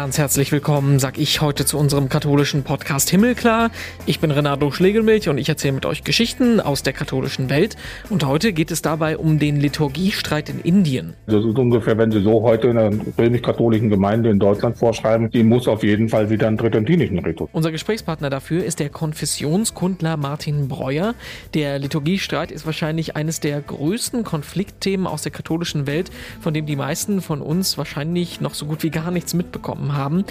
Ganz herzlich willkommen, sag ich heute zu unserem katholischen Podcast Himmelklar. Ich bin Renato Schlegelmilch und ich erzähle mit euch Geschichten aus der katholischen Welt. Und heute geht es dabei um den Liturgiestreit in Indien. Das ist ungefähr, wenn Sie so heute in einer römisch-katholischen Gemeinde in Deutschland vorschreiben, die muss auf jeden Fall wieder einen tridentinischen Ritus. Unser Gesprächspartner dafür ist der Konfessionskundler Martin Breuer. Der Liturgiestreit ist wahrscheinlich eines der größten Konfliktthemen aus der katholischen Welt, von dem die meisten von uns wahrscheinlich noch so gut wie gar nichts mitbekommen bekommen haben.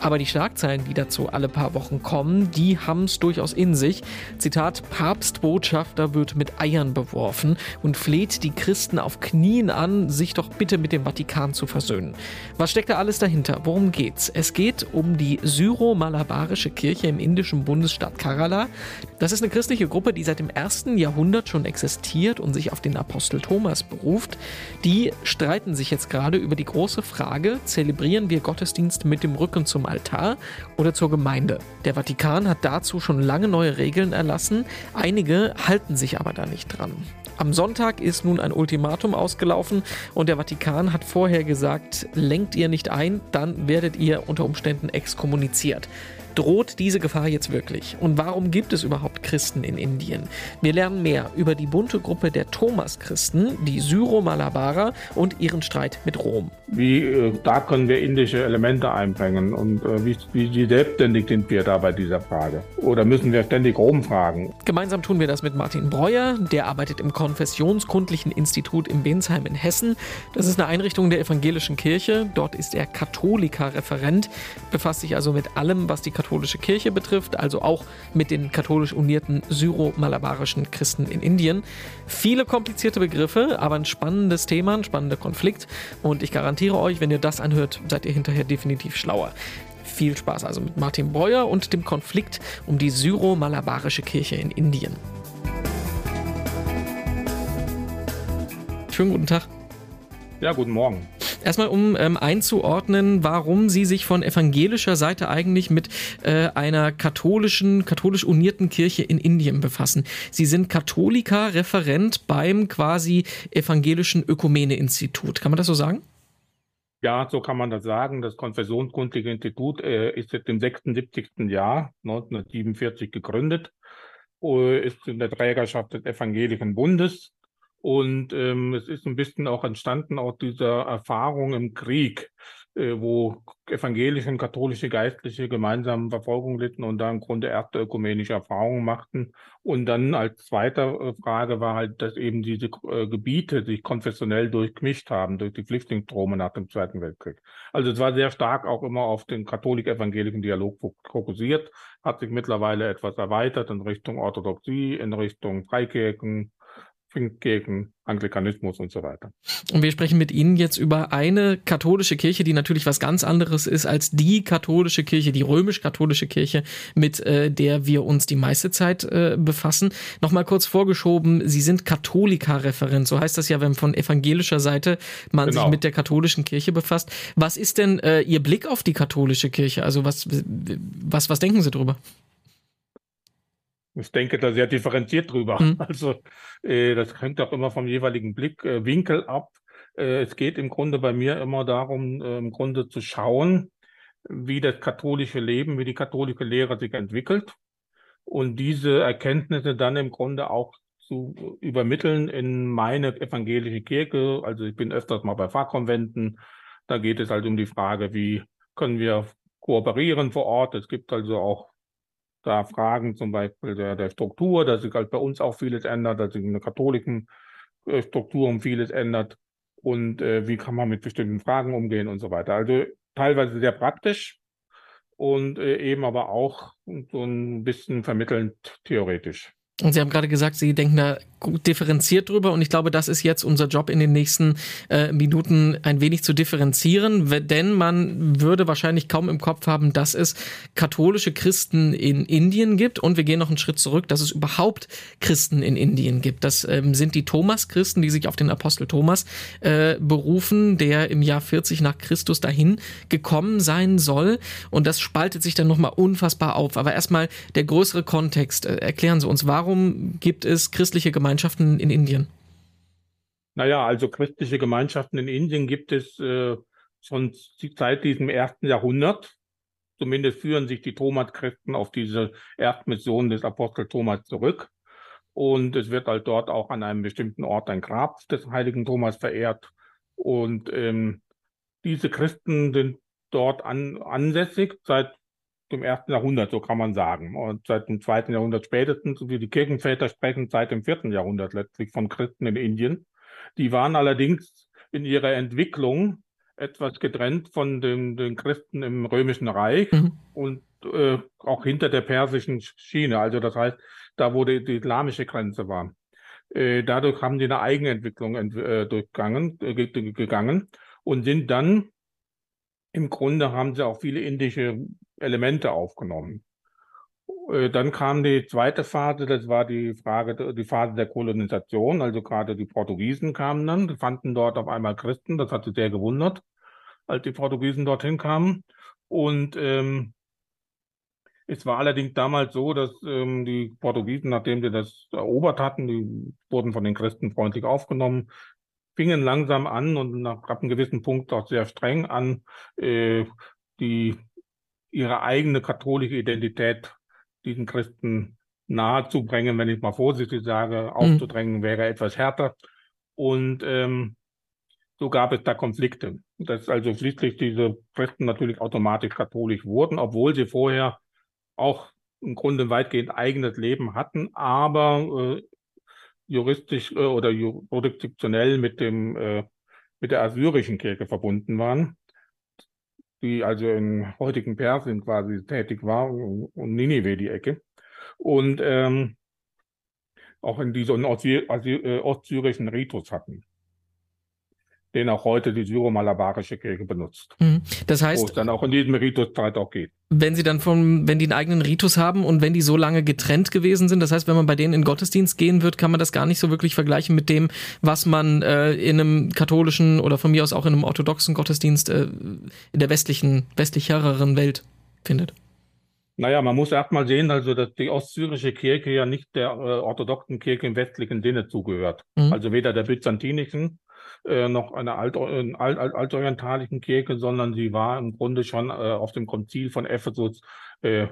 Aber die Schlagzeilen, die dazu alle paar Wochen kommen, die haben es durchaus in sich. Zitat, Papstbotschafter wird mit Eiern beworfen und fleht die Christen auf Knien an, sich doch bitte mit dem Vatikan zu versöhnen. Was steckt da alles dahinter? Worum geht's? Es geht um die syro-malabarische Kirche im indischen Bundesstaat Kerala. Das ist eine christliche Gruppe, die seit dem ersten Jahrhundert schon existiert und sich auf den Apostel Thomas beruft. Die streiten sich jetzt gerade über die große Frage, zelebrieren wir Gottesdienst Gottesdienst mit dem Rücken zum Altar oder zur Gemeinde. Der Vatikan hat dazu schon lange neue Regeln erlassen, einige halten sich aber da nicht dran. Am Sonntag ist nun ein Ultimatum ausgelaufen und der Vatikan hat vorher gesagt, lenkt ihr nicht ein, dann werdet ihr unter Umständen exkommuniziert. Droht diese Gefahr jetzt wirklich? Und warum gibt es überhaupt Christen in Indien? Wir lernen mehr über die bunte Gruppe der Thomas-Christen, die Syro-Malabarer und ihren Streit mit Rom. Wie äh, da können wir indische Elemente einbringen und äh, wie, wie selbstständig sind wir da bei dieser Frage? Oder müssen wir ständig Rom fragen? Gemeinsam tun wir das mit Martin Breuer, der arbeitet im Konfessionskundlichen Institut in Bensheim in Hessen. Das ist eine Einrichtung der evangelischen Kirche. Dort ist er Katholiker-Referent, befasst sich also mit allem, was die katholische Kirche betrifft, also auch mit den katholisch unierten syro-malabarischen Christen in Indien. Viele komplizierte Begriffe, aber ein spannendes Thema, ein spannender Konflikt. Und ich garantiere euch, wenn ihr das anhört, seid ihr hinterher definitiv schlauer. Viel Spaß also mit Martin Breuer und dem Konflikt um die syro-malabarische Kirche in Indien. Schönen guten Tag. Ja, guten Morgen. Erstmal, um ähm, einzuordnen, warum Sie sich von evangelischer Seite eigentlich mit äh, einer katholischen, katholisch unierten Kirche in Indien befassen. Sie sind Katholiker, Referent beim quasi evangelischen Ökumene-Institut. Kann man das so sagen? Ja, so kann man das sagen. Das Konfessionskundliche Institut äh, ist jetzt im 76. Jahr 1947 gegründet, äh, ist in der Trägerschaft des Evangelischen Bundes und ähm, es ist ein bisschen auch entstanden aus dieser Erfahrung im Krieg, äh, wo evangelische und katholische Geistliche gemeinsam Verfolgung litten und da im Grunde erste ökumenische Erfahrungen machten. Und dann als zweite äh, Frage war halt, dass eben diese äh, Gebiete sich konfessionell durchgemischt haben durch die Flüchtlingsstrome nach dem Zweiten Weltkrieg. Also es war sehr stark auch immer auf den katholik-evangelischen Dialog fokussiert, hat sich mittlerweile etwas erweitert in Richtung Orthodoxie, in Richtung Freikirchen, gegen Anglikanismus und so weiter. Und wir sprechen mit Ihnen jetzt über eine katholische Kirche, die natürlich was ganz anderes ist als die katholische Kirche, die römisch-katholische Kirche, mit äh, der wir uns die meiste Zeit äh, befassen. Nochmal kurz vorgeschoben, Sie sind Katholika-Referent, so heißt das ja, wenn von evangelischer Seite man genau. sich mit der katholischen Kirche befasst. Was ist denn äh, Ihr Blick auf die katholische Kirche? Also was, was, was denken Sie darüber? Ich denke da sehr differenziert drüber. Mhm. Also äh, das hängt auch immer vom jeweiligen Blickwinkel äh, ab. Äh, es geht im Grunde bei mir immer darum, äh, im Grunde zu schauen, wie das katholische Leben, wie die katholische Lehre sich entwickelt und diese Erkenntnisse dann im Grunde auch zu übermitteln in meine evangelische Kirche. Also ich bin öfters mal bei Pfarrkonventen. Da geht es halt um die Frage, wie können wir kooperieren vor Ort. Es gibt also auch da Fragen zum Beispiel der, der Struktur, dass sich halt bei uns auch vieles ändert, dass sich in der katholischen äh, Struktur um vieles ändert und äh, wie kann man mit bestimmten Fragen umgehen und so weiter. Also teilweise sehr praktisch und äh, eben aber auch so ein bisschen vermittelnd theoretisch. Und Sie haben gerade gesagt, Sie denken da differenziert drüber und ich glaube, das ist jetzt unser Job in den nächsten äh, Minuten ein wenig zu differenzieren, denn man würde wahrscheinlich kaum im Kopf haben, dass es katholische Christen in Indien gibt und wir gehen noch einen Schritt zurück, dass es überhaupt Christen in Indien gibt. Das ähm, sind die Thomas-Christen, die sich auf den Apostel Thomas äh, berufen, der im Jahr 40 nach Christus dahin gekommen sein soll und das spaltet sich dann nochmal unfassbar auf. Aber erstmal der größere Kontext. Äh, erklären Sie uns, warum warum gibt es christliche Gemeinschaften in Indien? Naja, also christliche Gemeinschaften in Indien gibt es äh, schon seit diesem ersten Jahrhundert. Zumindest führen sich die Thomas-Christen auf diese Erstmission des Apostel Thomas zurück. Und es wird halt dort auch an einem bestimmten Ort ein Grab des heiligen Thomas verehrt. Und ähm, diese Christen sind dort an, ansässig seit dem ersten Jahrhundert, so kann man sagen. Und seit dem zweiten Jahrhundert spätestens, wie die Kirchenväter sprechen, seit dem vierten Jahrhundert letztlich von Christen in Indien. Die waren allerdings in ihrer Entwicklung etwas getrennt von den, den Christen im Römischen Reich mhm. und äh, auch hinter der persischen Schiene. Also das heißt, da wo die, die islamische Grenze war. Äh, dadurch haben die eine Eigenentwicklung äh, durchgangen, äh, gegangen und sind dann im Grunde haben sie auch viele indische Elemente aufgenommen. Äh, dann kam die zweite Phase, das war die Frage, die Phase der Kolonisation. Also gerade die Portugiesen kamen dann, die fanden dort auf einmal Christen. Das hat sie sehr gewundert, als die Portugiesen dorthin kamen. Und ähm, es war allerdings damals so, dass ähm, die Portugiesen, nachdem sie das erobert hatten, die wurden von den Christen freundlich aufgenommen, fingen langsam an und nach ab einem gewissen Punkt auch sehr streng an, äh, die ihre eigene katholische Identität diesen Christen nahezubringen, wenn ich mal vorsichtig sage, mhm. aufzudrängen wäre etwas härter. Und ähm, so gab es da Konflikte. Dass also schließlich diese Christen natürlich automatisch katholisch wurden, obwohl sie vorher auch im Grunde weitgehend eigenes Leben hatten, aber äh, juristisch äh, oder jurisdiktionell mit dem äh, mit der assyrischen Kirche verbunden waren, die also in heutigen Persien quasi tätig war und Ninive die Ecke. Und ähm, auch in diesem äh, ostsyrischen Ritus hatten den auch heute die syro-malabarische Kirche benutzt. Mhm. Das heißt, wo es dann auch in diesem Rituszeit auch geht. Wenn sie dann vom, wenn die einen eigenen Ritus haben und wenn die so lange getrennt gewesen sind, das heißt, wenn man bei denen in Gottesdienst gehen wird, kann man das gar nicht so wirklich vergleichen mit dem, was man äh, in einem katholischen oder von mir aus auch in einem orthodoxen Gottesdienst äh, in der westlichen, westlicheren Welt findet. Naja, man muss erst mal sehen, also dass die ostsyrische Kirche ja nicht der äh, orthodoxen Kirche im westlichen Sinne zugehört. Mhm. Also weder der byzantinischen äh, noch einer alt, alt, alt, altorientalischen Kirche, sondern sie war im Grunde schon äh, auf dem Konzil von Ephesus äh,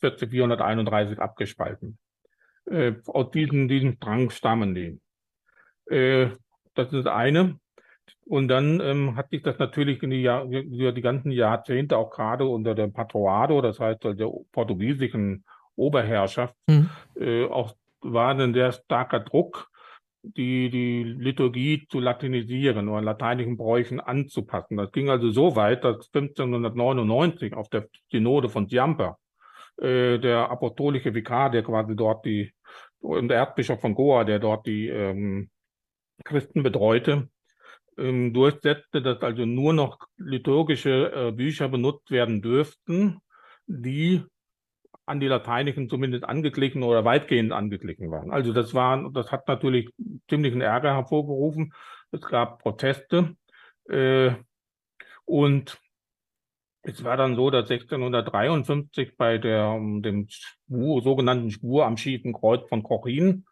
4431 abgespalten. Äh, aus diesem, diesem Strang stammen die. Äh, das ist eine. Und dann ähm, hat sich das natürlich in die, Jahr, die ganzen Jahrzehnte auch gerade unter dem Patroado, das heißt der portugiesischen Oberherrschaft, mhm. äh, auch war ein sehr starker Druck die, die Liturgie zu latinisieren oder lateinischen Bräuchen anzupassen. Das ging also so weit, dass 1599 auf der Synode von Ciampa äh, der apostolische Vikar, der quasi dort die, und der Erzbischof von Goa, der dort die ähm, Christen betreute, ähm, durchsetzte, dass also nur noch liturgische äh, Bücher benutzt werden dürften, die an die lateinischen zumindest angeglichen oder weitgehend angeglichen waren. Also das war, das hat natürlich ziemlichen Ärger hervorgerufen. Es gab Proteste äh, und es war dann so, dass 1653 bei der, dem Spur, sogenannten Spur am schiefen Kreuz von Cochin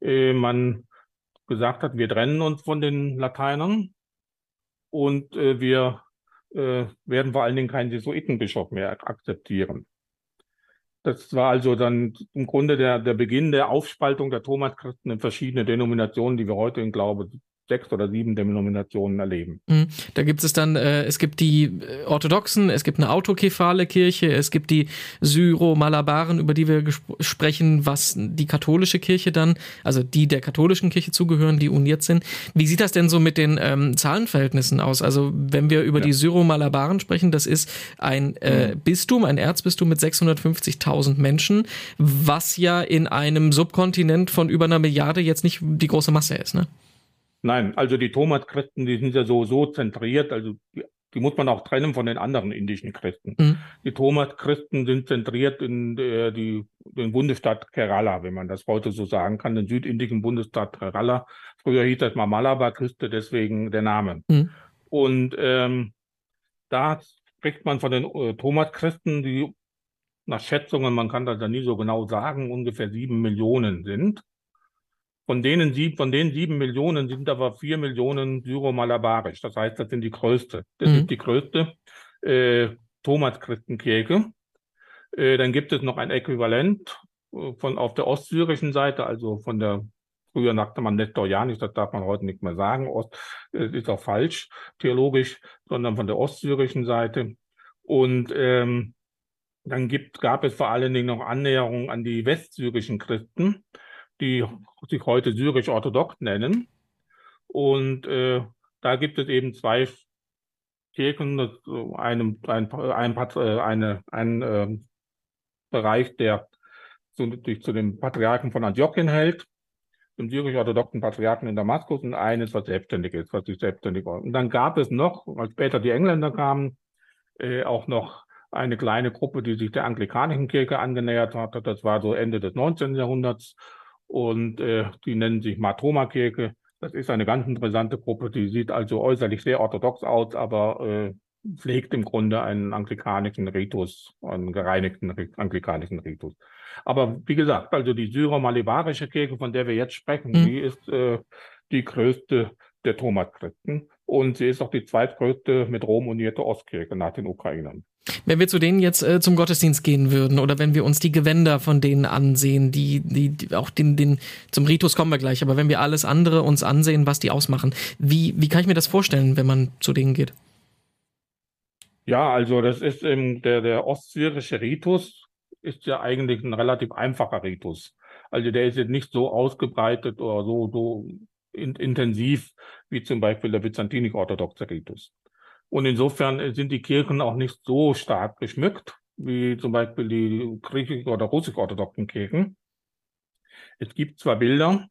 äh, man gesagt hat, wir trennen uns von den Lateinern und äh, wir äh, werden vor allen Dingen keinen Jesuitenbischof mehr akzeptieren. Das war also dann im Grunde der, der Beginn der Aufspaltung der Thomaschristen in verschiedene Denominationen, die wir heute in Glaube sechs oder sieben Denominationen erleben. Mhm. Da gibt es dann, äh, es gibt die äh, orthodoxen, es gibt eine autokephale Kirche, es gibt die Syro-Malabaren, über die wir sprechen, was die katholische Kirche dann, also die der katholischen Kirche zugehören, die uniert sind. Wie sieht das denn so mit den ähm, Zahlenverhältnissen aus? Also wenn wir über ja. die Syro-Malabaren sprechen, das ist ein äh, mhm. Bistum, ein Erzbistum mit 650.000 Menschen, was ja in einem Subkontinent von über einer Milliarde jetzt nicht die große Masse ist, ne? Nein, also die Thomas-Christen, die sind ja so, so zentriert, also die, die muss man auch trennen von den anderen indischen Christen. Mhm. Die Thomas-Christen sind zentriert in der, die, den Bundesstaat Kerala, wenn man das heute so sagen kann, den südindischen Bundesstaat Kerala. Früher hieß das mal Malabar-Küste, deswegen der Name. Mhm. Und ähm, da spricht man von den äh, Thomas-Christen, die nach Schätzungen, man kann das ja nie so genau sagen, ungefähr sieben Millionen sind. Von denen sieben, von den sieben Millionen sind aber vier Millionen syro-malabarisch. Das heißt, das sind die größte. Das mhm. ist die größte äh, Thomas-Christenkirche. Äh, dann gibt es noch ein Äquivalent äh, von auf der ostsyrischen Seite, also von der Früher nannte man Nestorianisch, das darf man heute nicht mehr sagen. Ost, äh, ist auch falsch theologisch, sondern von der ostsyrischen Seite. Und ähm, dann gibt, gab es vor allen Dingen noch Annäherungen an die westsyrischen Christen, die sich heute syrisch-orthodox nennen. Und äh, da gibt es eben zwei Kirchen, einem, ein, ein, äh, eine, ein äh, Bereich, der zu, zu dem Patriarchen von Antiochien hält, dem syrisch-orthodoxen Patriarchen in Damaskus und eines, was selbstständig ist, was sich selbstständig war. Und dann gab es noch, als später die Engländer kamen, äh, auch noch eine kleine Gruppe, die sich der anglikanischen Kirche angenähert hatte. Das war so Ende des 19. Jahrhunderts. Und äh, die nennen sich Matoma-Kirche. Das ist eine ganz interessante Gruppe, die sieht also äußerlich sehr orthodox aus, aber äh, pflegt im Grunde einen anglikanischen Ritus, einen gereinigten anglikanischen Ritus. Aber wie gesagt, also die syro-malibarische Kirche, von der wir jetzt sprechen, mhm. die ist äh, die größte der Thomas-Christen und sie ist auch die zweitgrößte mit Rom unierte Ostkirche nach den Ukrainern. Wenn wir zu denen jetzt äh, zum Gottesdienst gehen würden oder wenn wir uns die Gewänder von denen ansehen, die, die, die auch den, den, zum Ritus kommen wir gleich, aber wenn wir alles andere uns ansehen, was die ausmachen, wie, wie kann ich mir das vorstellen, wenn man zu denen geht? Ja, also das ist ähm, der, der ostsyrische Ritus ist ja eigentlich ein relativ einfacher Ritus. Also der ist jetzt nicht so ausgebreitet oder so, so in, intensiv wie zum Beispiel der byzantinisch-orthodoxe Ritus. Und insofern sind die Kirchen auch nicht so stark geschmückt wie zum Beispiel die griechisch- oder russisch-orthodoxen Kirchen. Es gibt zwar Bilder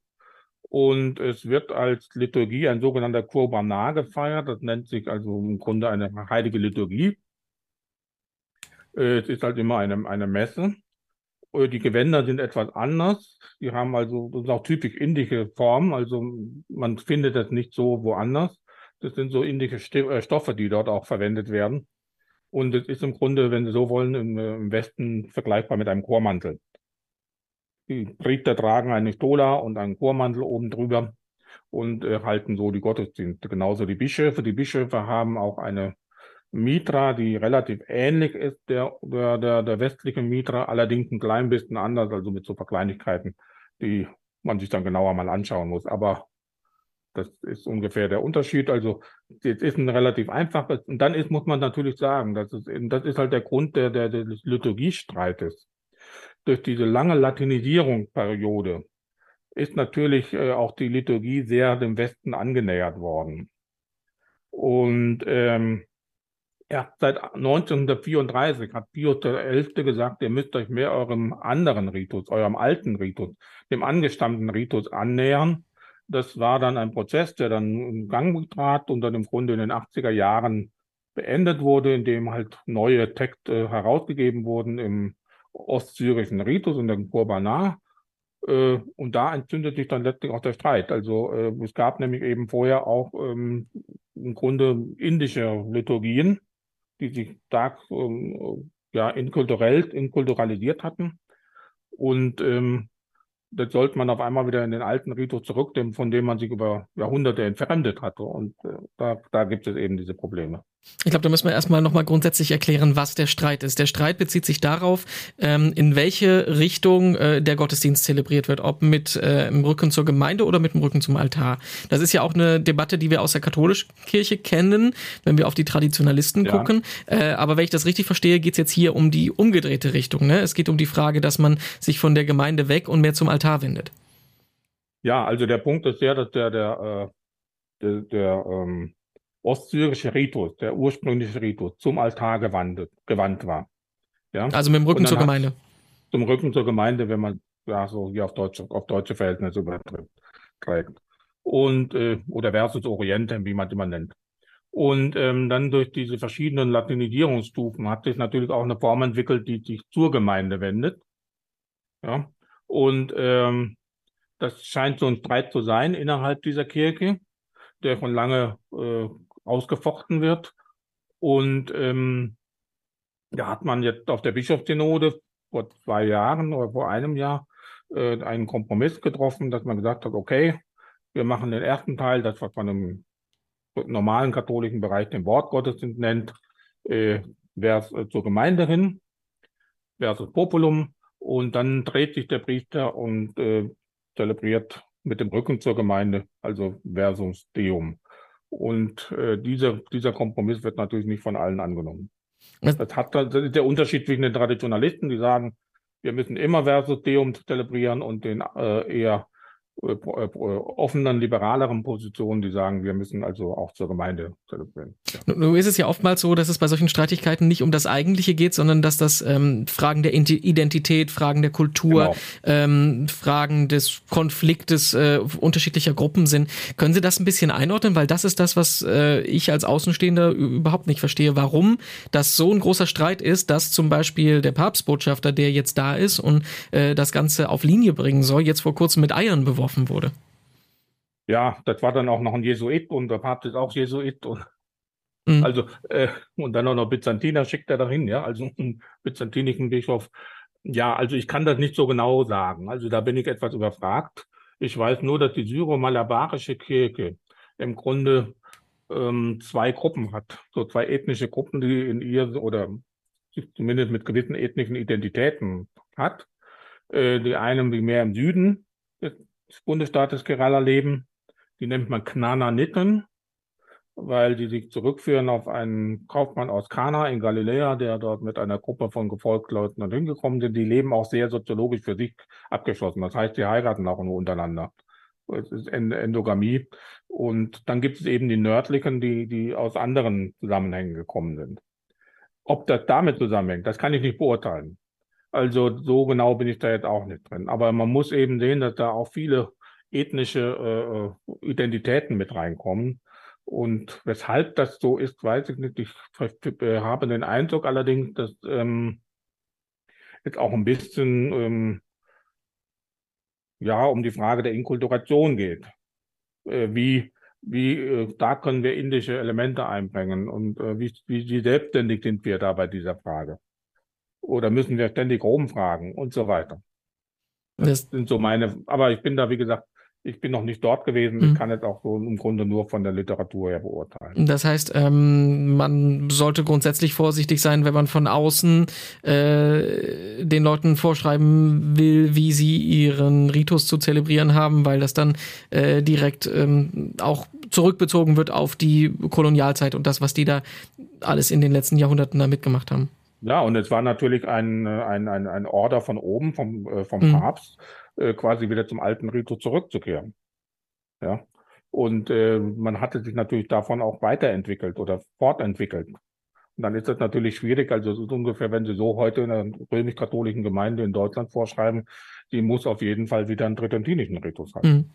und es wird als Liturgie ein sogenannter Kurbanar gefeiert. Das nennt sich also im Grunde eine heilige Liturgie. Äh, es ist halt immer eine, eine Messe. Äh, die Gewänder sind etwas anders. Die haben also, das ist auch typisch indische Formen. Also man findet das nicht so woanders. Das sind so indische äh, Stoffe, die dort auch verwendet werden. Und es ist im Grunde, wenn Sie so wollen, im, im Westen vergleichbar mit einem Chormantel. Die Priester tragen eine Stola und einen Chormantel oben drüber und äh, halten so die Gottesdienste. Genauso die Bischöfe. Die Bischöfe haben auch eine Mitra, die relativ ähnlich ist der, der, der, der westlichen Mitra, allerdings ein klein bisschen anders, also mit so Verkleinigkeiten, die man sich dann genauer mal anschauen muss. Aber das ist ungefähr der Unterschied. Also es ist ein relativ einfaches. Und dann ist, muss man natürlich sagen, das ist, das ist halt der Grund der, der, des Liturgiestreites. Durch diese lange Latinisierungsperiode ist natürlich äh, auch die Liturgie sehr dem Westen angenähert worden. Und ähm, Erst seit 1934 hat Pius XI. gesagt, ihr müsst euch mehr eurem anderen Ritus, eurem alten Ritus, dem angestammten Ritus annähern. Das war dann ein Prozess, der dann in Gang trat und dann im Grunde in den 80er Jahren beendet wurde, in dem halt neue Texte herausgegeben wurden im ostsyrischen Ritus und dem Kurbanar. Äh, und da entzündet sich dann letztlich auch der Streit. Also äh, es gab nämlich eben vorher auch ähm, im Grunde indische Liturgien, die sich stark ähm, ja, inkulturell, inkulturalisiert hatten. Und ähm, das sollte man auf einmal wieder in den alten Ritus zurücknehmen, von dem man sich über Jahrhunderte entfremdet hatte. Und äh, da, da gibt es eben diese Probleme. Ich glaube, da müssen wir erstmal nochmal grundsätzlich erklären, was der Streit ist. Der Streit bezieht sich darauf, ähm, in welche Richtung äh, der Gottesdienst zelebriert wird, ob mit äh, im Rücken zur Gemeinde oder mit dem Rücken zum Altar. Das ist ja auch eine Debatte, die wir aus der katholischen Kirche kennen, wenn wir auf die Traditionalisten ja. gucken. Äh, aber wenn ich das richtig verstehe, geht es jetzt hier um die umgedrehte Richtung. Ne? Es geht um die Frage, dass man sich von der Gemeinde weg und mehr zum Altar wendet. Ja, also der Punkt ist der, dass der, der, der, der ähm ostsyrische Ritus, der ursprüngliche Ritus, zum Altar gewandt, gewandt war. Ja? Also mit dem Rücken zur Gemeinde. Zum Rücken zur Gemeinde, wenn man ja so hier auf deutsche, auf deutsche Verhältnisse überträgt. Und, äh, oder versus Orientem, wie man es immer nennt. Und ähm, dann durch diese verschiedenen Latinisierungsstufen hat sich natürlich auch eine Form entwickelt, die sich zur Gemeinde wendet. Ja. Und ähm, das scheint so ein Streit zu sein innerhalb dieser Kirche, der schon lange äh, ausgefochten wird. Und ähm, da hat man jetzt auf der Bischofssynode vor zwei Jahren oder vor einem Jahr äh, einen Kompromiss getroffen, dass man gesagt hat, okay, wir machen den ersten Teil, das was man im normalen katholischen Bereich den Wortgottesdienst nennt, äh, vers, äh, zur Gemeinde hin, versus Populum. Und dann dreht sich der Priester und äh, zelebriert mit dem Rücken zur Gemeinde, also versus Deum. Und äh, dieser, dieser Kompromiss wird natürlich nicht von allen angenommen. Das, hat, das ist der Unterschied zwischen den Traditionalisten, die sagen, wir müssen immer versus Deum zelebrieren und den äh, eher offenen, liberaleren Positionen, die sagen, wir müssen also auch zur Gemeinde zelebrieren. Ja. Nun ist es ja oftmals so, dass es bei solchen Streitigkeiten nicht um das Eigentliche geht, sondern dass das ähm, Fragen der Identität, Fragen der Kultur, genau. ähm, Fragen des Konfliktes äh, unterschiedlicher Gruppen sind. Können Sie das ein bisschen einordnen? Weil das ist das, was äh, ich als Außenstehender überhaupt nicht verstehe, warum das so ein großer Streit ist, dass zum Beispiel der Papstbotschafter, der jetzt da ist und äh, das Ganze auf Linie bringen soll, jetzt vor kurzem mit Eiern beworfen geworfen wurde. Ja, das war dann auch noch ein Jesuit und der Papst ist auch Jesuit und mhm. also äh, und dann auch noch Byzantiner schickt er dahin, ja, also einen byzantinischen Bischof. Ja, also ich kann das nicht so genau sagen. Also da bin ich etwas überfragt. Ich weiß nur, dass die syro-malabarische Kirche im Grunde ähm, zwei Gruppen hat, so zwei ethnische Gruppen, die in ihr oder zumindest mit gewissen ethnischen Identitäten hat. Äh, die einen wie mehr im Süden des Bundesstaates Kerala leben. Die nennt man Knananiten, weil die sich zurückführen auf einen Kaufmann aus Kana in Galiläa, der dort mit einer Gruppe von Gefolgsleuten hingekommen sind. Die leben auch sehr soziologisch für sich abgeschlossen. Das heißt, die heiraten auch nur untereinander. Es ist Endogamie. Und dann gibt es eben die nördlichen, die, die aus anderen Zusammenhängen gekommen sind. Ob das damit zusammenhängt, das kann ich nicht beurteilen. Also so genau bin ich da jetzt auch nicht drin. Aber man muss eben sehen, dass da auch viele ethnische äh, Identitäten mit reinkommen. Und weshalb das so ist, weiß ich nicht. Ich äh, habe den Eindruck allerdings, dass ähm, jetzt auch ein bisschen ähm, ja um die Frage der Inkulturation geht. Äh, wie wie äh, da können wir indische Elemente einbringen und äh, wie, wie, wie selbstständig sind wir da bei dieser Frage? Oder müssen wir ständig rumfragen und so weiter. Das, das sind so meine, aber ich bin da, wie gesagt, ich bin noch nicht dort gewesen. Ich mhm. kann jetzt auch so im Grunde nur von der Literatur her beurteilen. Das heißt, ähm, man sollte grundsätzlich vorsichtig sein, wenn man von außen äh, den Leuten vorschreiben will, wie sie ihren Ritus zu zelebrieren haben, weil das dann äh, direkt ähm, auch zurückbezogen wird auf die Kolonialzeit und das, was die da alles in den letzten Jahrhunderten da mitgemacht haben. Ja, und es war natürlich ein, ein, ein, ein Order von oben, vom, äh, vom mhm. Papst, äh, quasi wieder zum alten Rito zurückzukehren. Ja. Und äh, man hatte sich natürlich davon auch weiterentwickelt oder fortentwickelt. Und dann ist das natürlich schwierig. Also es ist ungefähr, wenn Sie so heute in einer römisch-katholischen Gemeinde in Deutschland vorschreiben, die muss auf jeden Fall wieder einen tridentinischen Ritus haben. Mhm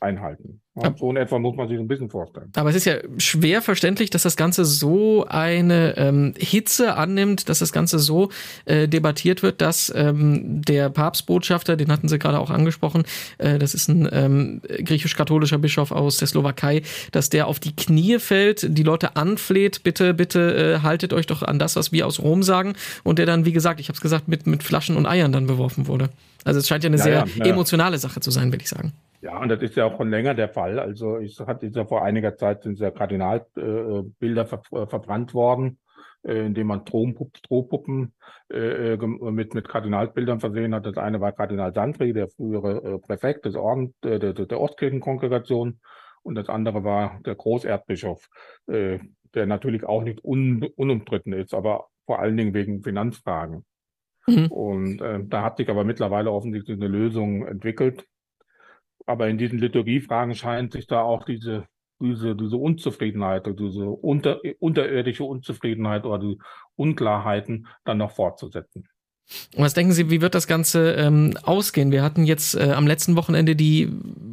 einhalten. Ja, so in etwa muss man sich ein bisschen vorstellen. Aber es ist ja schwer verständlich, dass das Ganze so eine ähm, Hitze annimmt, dass das Ganze so äh, debattiert wird, dass ähm, der Papstbotschafter, den hatten Sie gerade auch angesprochen, äh, das ist ein ähm, griechisch-katholischer Bischof aus der Slowakei, dass der auf die Knie fällt, die Leute anfleht, bitte, bitte äh, haltet euch doch an das, was wir aus Rom sagen, und der dann, wie gesagt, ich habe es gesagt, mit, mit Flaschen und Eiern dann beworfen wurde. Also es scheint ja eine ja, sehr ja, emotionale Sache zu sein, würde ich sagen. Ja, und das ist ja auch schon länger der Fall. Also ich hatte ja vor einiger Zeit sind ja Kardinalbilder äh, ver äh, verbrannt worden, äh, indem man Strohpuppen äh, mit, mit Kardinalsbildern versehen hat. Das eine war Kardinal Sandri, der frühere äh, Präfekt des Orden, äh, der, der Ostkirchenkongregation. Und das andere war der Großerzbischof, äh, der natürlich auch nicht un, unumstritten ist, aber vor allen Dingen wegen Finanzfragen. Mhm. Und äh, da hat sich aber mittlerweile offensichtlich eine Lösung entwickelt. Aber in diesen Liturgiefragen scheint sich da auch diese, diese, diese Unzufriedenheit diese unter, unterirdische Unzufriedenheit oder die Unklarheiten dann noch fortzusetzen. Was denken Sie, wie wird das Ganze ähm, ausgehen? Wir hatten jetzt äh, am letzten Wochenende die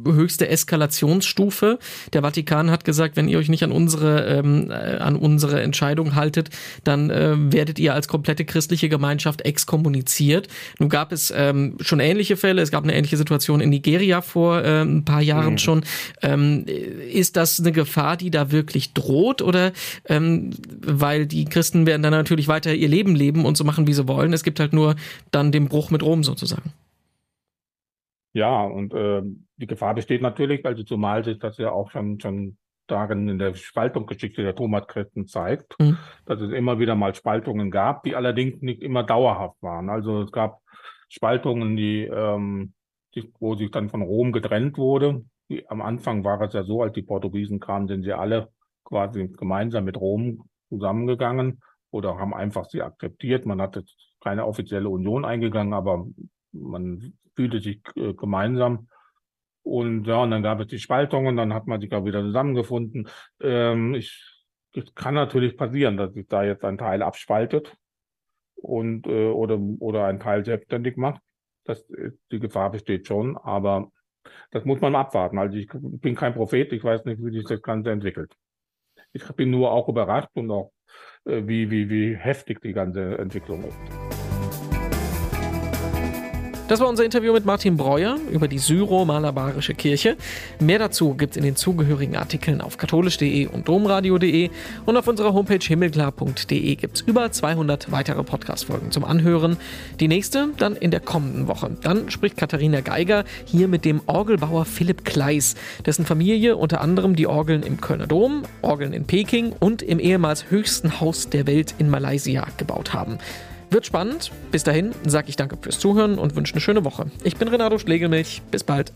höchste Eskalationsstufe. Der Vatikan hat gesagt, wenn ihr euch nicht an unsere, ähm, äh, an unsere Entscheidung haltet, dann äh, werdet ihr als komplette christliche Gemeinschaft exkommuniziert. Nun gab es ähm, schon ähnliche Fälle. Es gab eine ähnliche Situation in Nigeria vor äh, ein paar Jahren mhm. schon. Ähm, ist das eine Gefahr, die da wirklich droht? Oder ähm, weil die Christen werden dann natürlich weiter ihr Leben leben und so machen, wie sie wollen. Es gibt halt nur nur dann dem Bruch mit Rom sozusagen. Ja, und äh, die Gefahr besteht natürlich, also zumal sich das ja auch schon, schon darin in der Spaltungsgeschichte der Tomatkresten zeigt, mhm. dass es immer wieder mal Spaltungen gab, die allerdings nicht immer dauerhaft waren. Also es gab Spaltungen, die, ähm, die wo sich dann von Rom getrennt wurde. Die, am Anfang war es ja so, als die Portugiesen kamen, sind sie alle quasi gemeinsam mit Rom zusammengegangen oder haben einfach sie akzeptiert. Man hatte keine offizielle Union eingegangen, aber man fühlte sich äh, gemeinsam. Und ja, und dann gab es die Spaltungen, dann hat man sich auch wieder zusammengefunden. Ähm, ich, es kann natürlich passieren, dass sich da jetzt ein Teil abspaltet und äh, oder, oder ein Teil selbstständig macht. Das, die Gefahr besteht schon, aber das muss man abwarten. Also ich bin kein Prophet, ich weiß nicht, wie sich das Ganze entwickelt. Ich bin nur auch überrascht und auch, äh, wie, wie, wie heftig die ganze Entwicklung ist. Das war unser Interview mit Martin Breuer über die Syro-Malabarische Kirche. Mehr dazu gibt es in den zugehörigen Artikeln auf katholisch.de und domradio.de und auf unserer Homepage himmelklar.de gibt es über 200 weitere Podcast-Folgen zum Anhören. Die nächste dann in der kommenden Woche. Dann spricht Katharina Geiger hier mit dem Orgelbauer Philipp Kleis, dessen Familie unter anderem die Orgeln im Kölner Dom, Orgeln in Peking und im ehemals höchsten Haus der Welt in Malaysia gebaut haben. Wird spannend. Bis dahin sage ich danke fürs Zuhören und wünsche eine schöne Woche. Ich bin Renato Schlegelmilch. Bis bald.